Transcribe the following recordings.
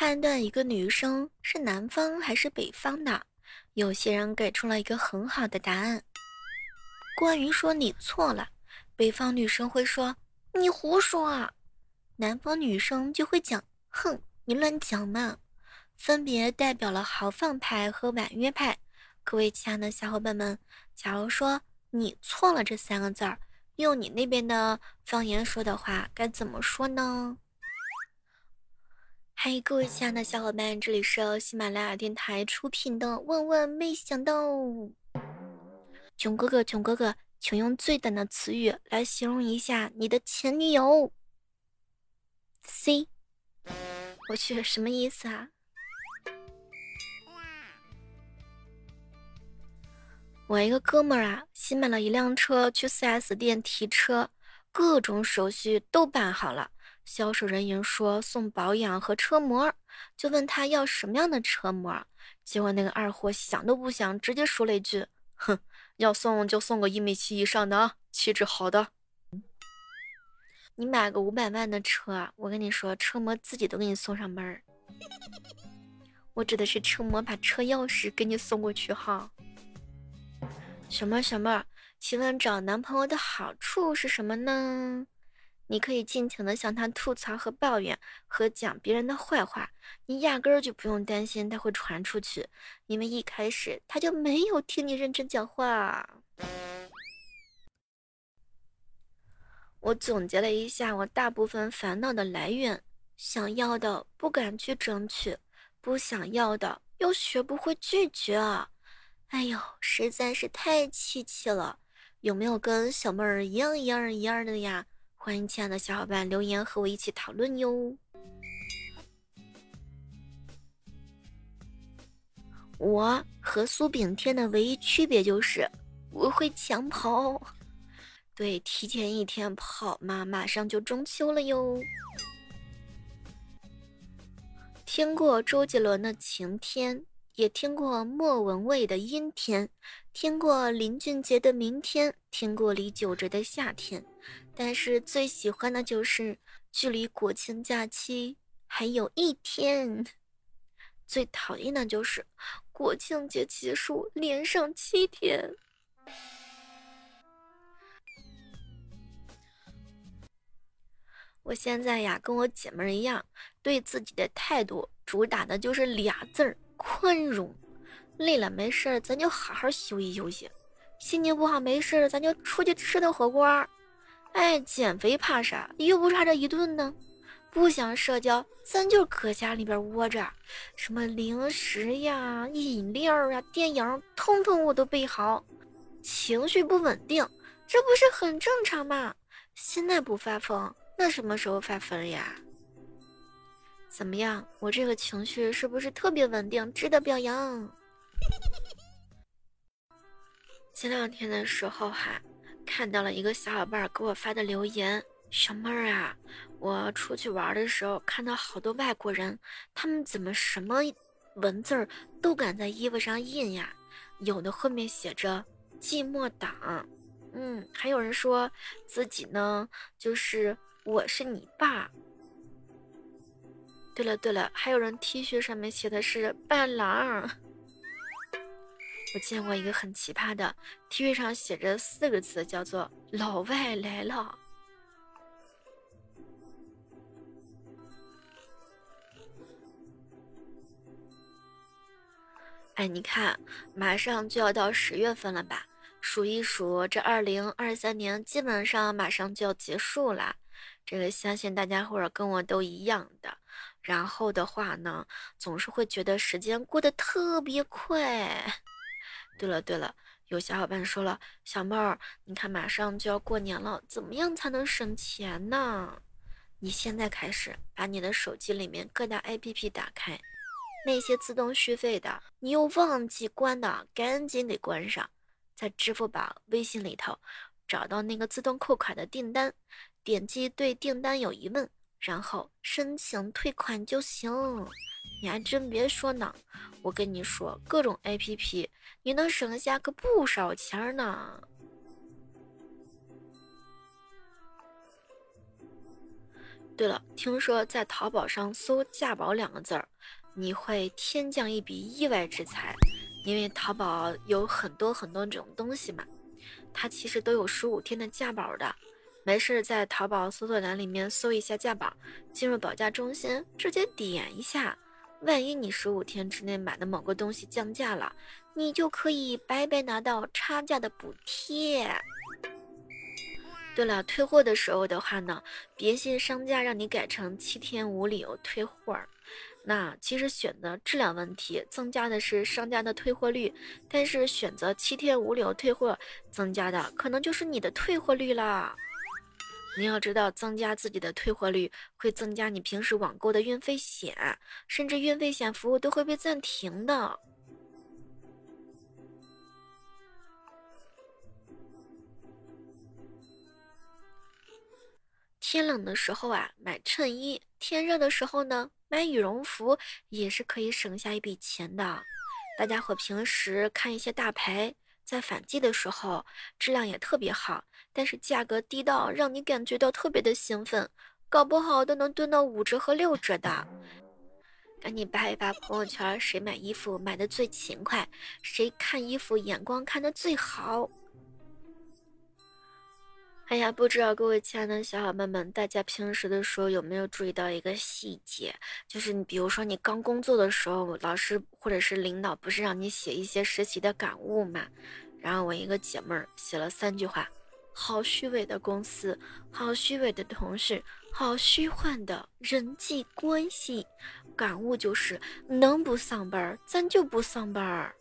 判断一个女生是南方还是北方的，有些人给出了一个很好的答案。关于说你错了，北方女生会说你胡说啊，南方女生就会讲哼你乱讲嘛，分别代表了豪放派和婉约派。各位亲爱的小伙伴们，假如说你错了这三个字儿，用你那边的方言说的话该怎么说呢？嗨，各位亲爱的小伙伴，这里是喜马拉雅电台出品的《万万没想到》。囧哥哥，囧哥哥，请用最短的词语来形容一下你的前女友。C，我去，什么意思啊？我一个哥们儿啊，新买了一辆车，去 4S 店提车，各种手续都办好了。销售人员说送保养和车模，就问他要什么样的车模。结果那个二货想都不想，直接说了一句：“哼，要送就送个一米七以上的啊，气质好的。”你买个五百万的车，我跟你说，车模自己都给你送上门儿。我指的是车模把车钥匙给你送过去哈。小妹儿，小妹儿，请问找男朋友的好处是什么呢？你可以尽情的向他吐槽和抱怨和讲别人的坏话，你压根儿就不用担心他会传出去，因为一开始他就没有听你认真讲话。我总结了一下我大部分烦恼的来源：想要的不敢去争取，不想要的又学不会拒绝。哎呦，实在是太气气了！有没有跟小妹儿一样一样一样的呀？欢迎亲爱的小伙伴留言和我一起讨论哟。我和苏炳添的唯一区别就是我会抢跑，对，提前一天跑嘛，马上就中秋了哟。听过周杰伦的晴天，也听过莫文蔚的阴天，听过林俊杰的明天，听过李玖哲的夏天。但是最喜欢的就是距离国庆假期还有一天，最讨厌的就是国庆节结束连上七天。我现在呀，跟我姐妹一样，对自己的态度主打的就是俩字儿：宽容。累了没事儿，咱就好好休息休息；心情不好没事儿，咱就出去吃顿火锅。哎，减肥怕啥？又不差这一顿呢。不想社交，咱就搁家里边窝着。什么零食呀、饮料呀、电影，通通我都备好。情绪不稳定，这不是很正常吗？现在不发疯，那什么时候发疯呀？怎么样，我这个情绪是不是特别稳定，值得表扬？前两天的时候哈。看到了一个小伙伴给我发的留言，小妹儿啊，我出去玩的时候看到好多外国人，他们怎么什么文字儿都敢在衣服上印呀？有的后面写着“寂寞党”，嗯，还有人说自己呢就是我是你爸。对了对了，还有人 T 恤上面写的是“伴郎”。我见过一个很奇葩的 T 恤，上写着四个字，叫做“老外来了”。哎，你看，马上就要到十月份了吧？数一数，这二零二三年基本上马上就要结束了。这个相信大家或者跟我都一样的。然后的话呢，总是会觉得时间过得特别快。对了对了，有小伙伴说了，小妹儿，你看马上就要过年了，怎么样才能省钱呢？你现在开始把你的手机里面各大 APP 打开，那些自动续费的，你又忘记关的，赶紧给关上。在支付宝、微信里头找到那个自动扣款的订单，点击对订单有疑问，然后申请退款就行。你还真别说呢，我跟你说，各种 APP。你能省下个不少钱呢。对了，听说在淘宝上搜“价宝”两个字儿，你会天降一笔意外之财，因为淘宝有很多很多这种东西嘛，它其实都有十五天的价宝的。没事，在淘宝搜索栏里面搜一下价保，进入保价中心，直接点一下，万一你十五天之内买的某个东西降价了，你就可以白白拿到差价的补贴。对了，退货的时候的话呢，别信商家让你改成七天无理由退货。那其实选择质量问题，增加的是商家的退货率，但是选择七天无理由退货，增加的可能就是你的退货率啦。你要知道，增加自己的退货率，会增加你平时网购的运费险，甚至运费险服务都会被暂停的。天冷的时候啊，买衬衣；天热的时候呢，买羽绒服也是可以省下一笔钱的。大家伙平时看一些大牌，在反季的时候质量也特别好，但是价格低到让你感觉到特别的兴奋，搞不好都能蹲到五折和六折的。赶紧扒一扒朋友圈，谁买衣服买的最勤快，谁看衣服眼光看的最好。哎呀，不知道各位亲爱的小伙伴们，大家平时的时候有没有注意到一个细节？就是你，比如说你刚工作的时候，老师或者是领导不是让你写一些实习的感悟嘛？然后我一个姐妹儿写了三句话：好虚伪的公司，好虚伪的同事，好虚幻的人际关系。感悟就是能不上班咱就不上班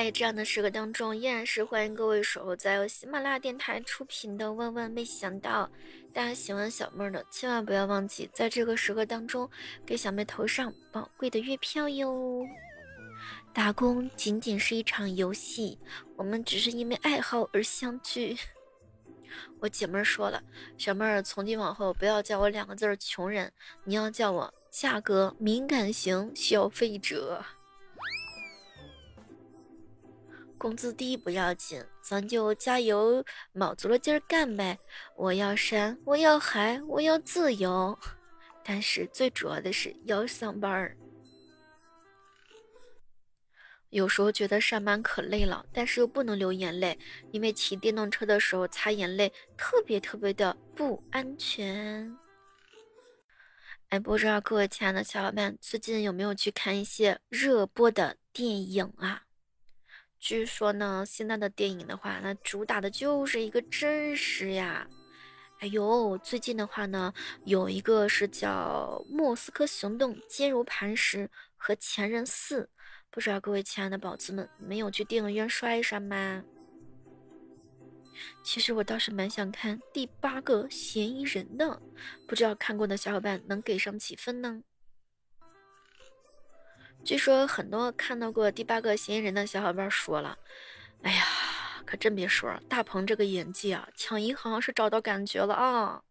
儿。在这样的时刻当中，依然是欢迎各位守候在由喜马拉雅电台出品的《万万没想到》。大家喜欢小妹的，千万不要忘记在这个时刻当中给小妹投上宝贵的月票哟。打工仅仅是一场游戏，我们只是因为爱好而相聚。我姐妹说了，小妹儿从今往后不要叫我两个字儿穷人，你要叫我价格敏感型消费者。工资低不要紧，咱就加油，卯足了劲儿干呗！我要山，我要海，我要自由，但是最主要的是要上班儿。有时候觉得上班可累了，但是又不能流眼泪，因为骑电动车的时候擦眼泪特别特别的不安全。哎，不知道各位亲爱的小伙伴最近有没有去看一些热播的电影啊？据说呢，现在的电影的话，那主打的就是一个真实呀。哎呦，最近的话呢，有一个是叫《莫斯科行动》，坚如磐石和《前任四》，不知道各位亲爱的宝子们没有去电影院刷一刷吗？其实我倒是蛮想看第八个嫌疑人的，不知道看过的小伙伴能给上几分呢？据说很多看到过第八个嫌疑人的小伙伴说了：“哎呀，可真别说，大鹏这个演技啊，抢银行是找到感觉了啊！”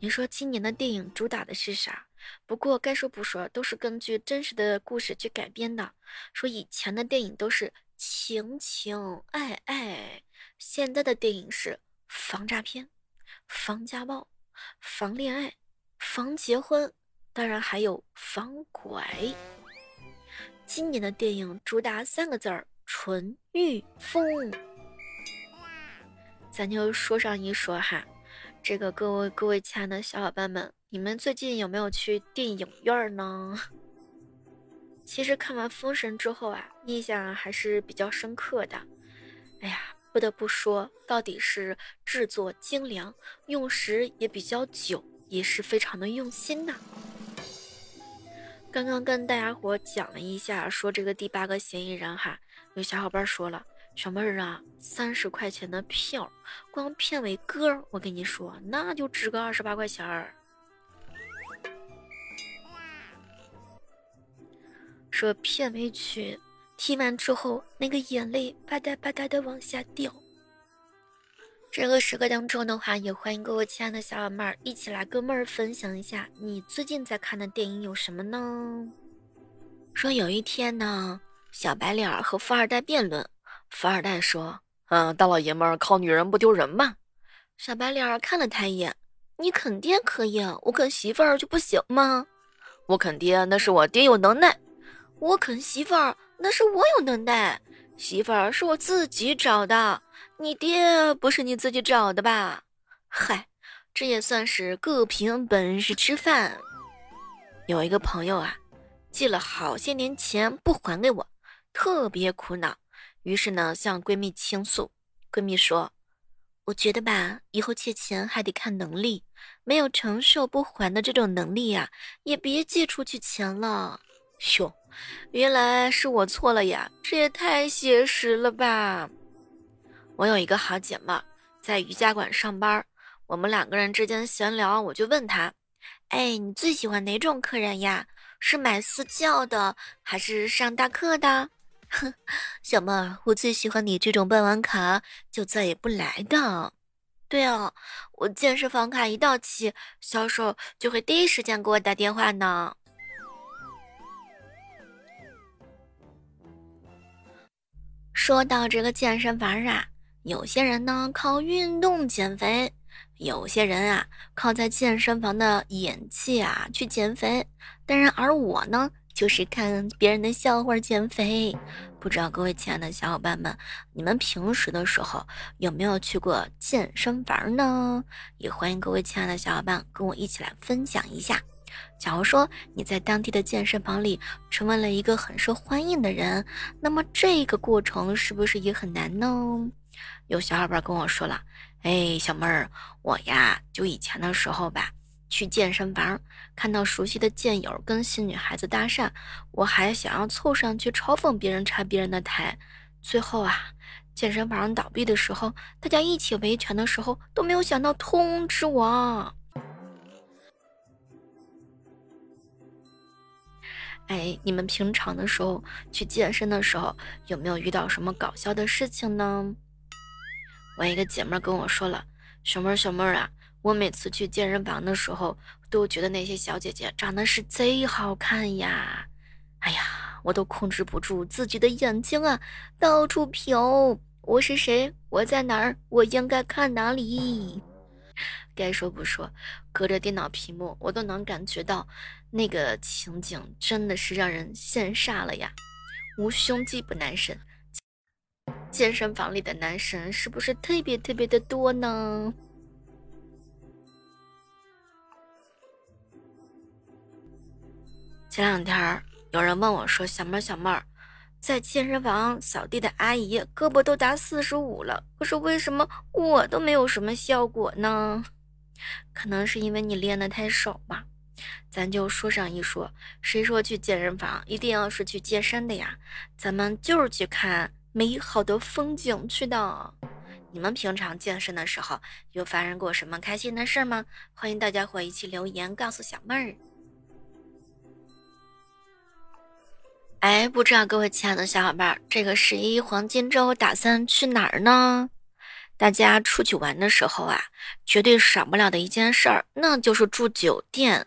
你说今年的电影主打的是啥？不过该说不说，都是根据真实的故事去改编的。说以前的电影都是情情爱爱，现在的电影是防诈骗、防家暴、防恋爱、防结婚。当然还有防拐。今年的电影主打三个字儿：纯欲风。咱就说上一说哈，这个各位各位亲爱的小伙伴们，你们最近有没有去电影院呢？其实看完《封神》之后啊，印象还是比较深刻的。哎呀，不得不说，到底是制作精良，用时也比较久，也是非常的用心呐。刚刚跟大家伙讲了一下，说这个第八个嫌疑人哈，有小伙伴说了，小妹儿啊，三十块钱的票，光片尾歌，我跟你说，那就值个二十八块钱儿。说片尾曲听完之后，那个眼泪吧嗒吧嗒的往下掉。这个时刻当中的话，也欢迎各位亲爱的小伙伴一起来跟妹儿分享一下你最近在看的电影有什么呢？说有一天呢，小白脸和富二代辩论，富二代说：“嗯，大老爷们儿靠女人不丢人吗？”小白脸看了他一眼：“你啃爹可以，我啃媳妇儿就不行吗？我啃爹那是我爹有能耐，我啃媳妇儿那是我有能耐。媳妇儿是我自己找的，你爹不是你自己找的吧？嗨，这也算是各凭本事吃饭。有一个朋友啊，借了好些年钱不还给我，特别苦恼，于是呢向闺蜜倾诉。闺蜜说。我觉得吧，以后借钱还得看能力，没有承受不还的这种能力呀，也别借出去钱了。哟，原来是我错了呀，这也太写实了吧！我有一个好姐妹在瑜伽馆上班，我们两个人之间闲聊，我就问她：“哎，你最喜欢哪种客人呀？是买私教的，还是上大课的？” 哼，小妹儿，我最喜欢你这种办完卡就再也不来的。对啊，我健身房卡一到期，销售就会第一时间给我打电话呢。说到这个健身房啊，有些人呢靠运动减肥，有些人啊靠在健身房的演技啊去减肥。当然，而我呢。就是看别人的笑话减肥，不知道各位亲爱的小伙伴们，你们平时的时候有没有去过健身房呢？也欢迎各位亲爱的小伙伴跟我一起来分享一下。假如说你在当地的健身房里成为了一个很受欢迎的人，那么这个过程是不是也很难呢？有小伙伴跟我说了，哎，小妹儿，我呀，就以前的时候吧。去健身房看到熟悉的健友跟新女孩子搭讪，我还想要凑上去嘲讽别人拆别人的台。最后啊，健身房倒闭的时候，大家一起维权的时候都没有想到通知我。哎，你们平常的时候去健身的时候有没有遇到什么搞笑的事情呢？我一个姐妹跟我说了，小妹儿小妹儿啊。我每次去健身房的时候，都觉得那些小姐姐长得是贼好看呀！哎呀，我都控制不住自己的眼睛啊，到处瞟。我是谁？我在哪儿？我应该看哪里？该说不说，隔着电脑屏幕，我都能感觉到那个情景真的是让人羡煞了呀！无胸肌不男神，健身房里的男神是不是特别特别的多呢？前两天有人问我说：“小妹儿，小妹儿，在健身房扫地的阿姨胳膊都达四十五了，可是为什么我都没有什么效果呢？可能是因为你练的太少吧。咱就说上一说，谁说去健身房一定要是去健身的呀？咱们就是去看美好的风景去的。你们平常健身的时候有发生过什么开心的事吗？欢迎大家伙一起留言告诉小妹儿。”哎，不知道各位亲爱的小伙伴，这个十一黄金周打算去哪儿呢？大家出去玩的时候啊，绝对少不了的一件事儿，那就是住酒店。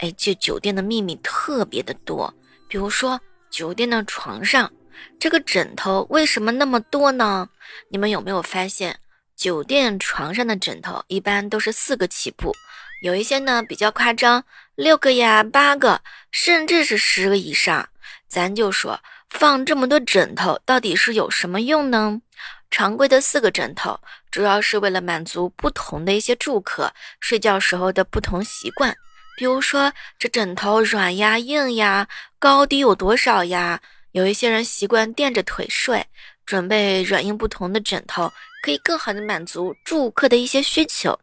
哎，这酒店的秘密特别的多，比如说酒店的床上，这个枕头为什么那么多呢？你们有没有发现，酒店床上的枕头一般都是四个起步，有一些呢比较夸张，六个呀、八个，甚至是十个以上。咱就说放这么多枕头到底是有什么用呢？常规的四个枕头主要是为了满足不同的一些住客睡觉时候的不同习惯，比如说这枕头软呀、硬呀，高低有多少呀？有一些人习惯垫着腿睡，准备软硬不同的枕头，可以更好的满足住客的一些需求。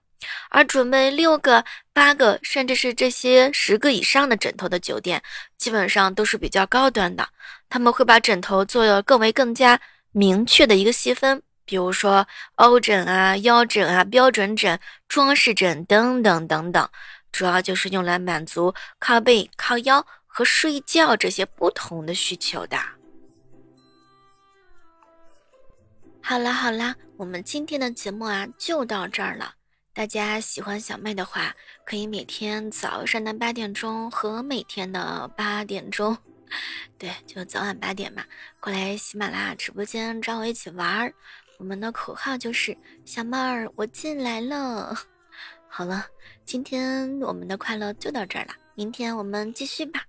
而准备六个、八个，甚至是这些十个以上的枕头的酒店，基本上都是比较高端的。他们会把枕头做了更为更加明确的一个细分，比如说欧枕啊、腰枕啊、标准枕、装饰枕等等等等，主要就是用来满足靠背、靠腰和睡觉这些不同的需求的。好啦好啦，我们今天的节目啊就到这儿了。大家喜欢小妹的话，可以每天早上的八点钟和每天的八点钟，对，就早晚八点嘛，过来喜马拉雅直播间找我一起玩儿。我们的口号就是“小妹儿，我进来了”。好了，今天我们的快乐就到这儿了，明天我们继续吧。